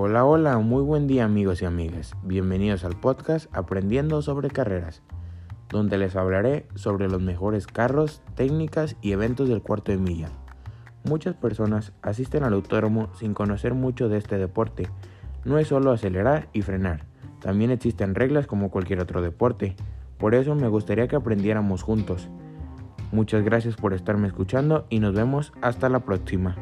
Hola, hola, muy buen día amigos y amigas. Bienvenidos al podcast Aprendiendo sobre Carreras, donde les hablaré sobre los mejores carros, técnicas y eventos del cuarto de milla. Muchas personas asisten al autódromo sin conocer mucho de este deporte. No es solo acelerar y frenar, también existen reglas como cualquier otro deporte. Por eso me gustaría que aprendiéramos juntos. Muchas gracias por estarme escuchando y nos vemos hasta la próxima.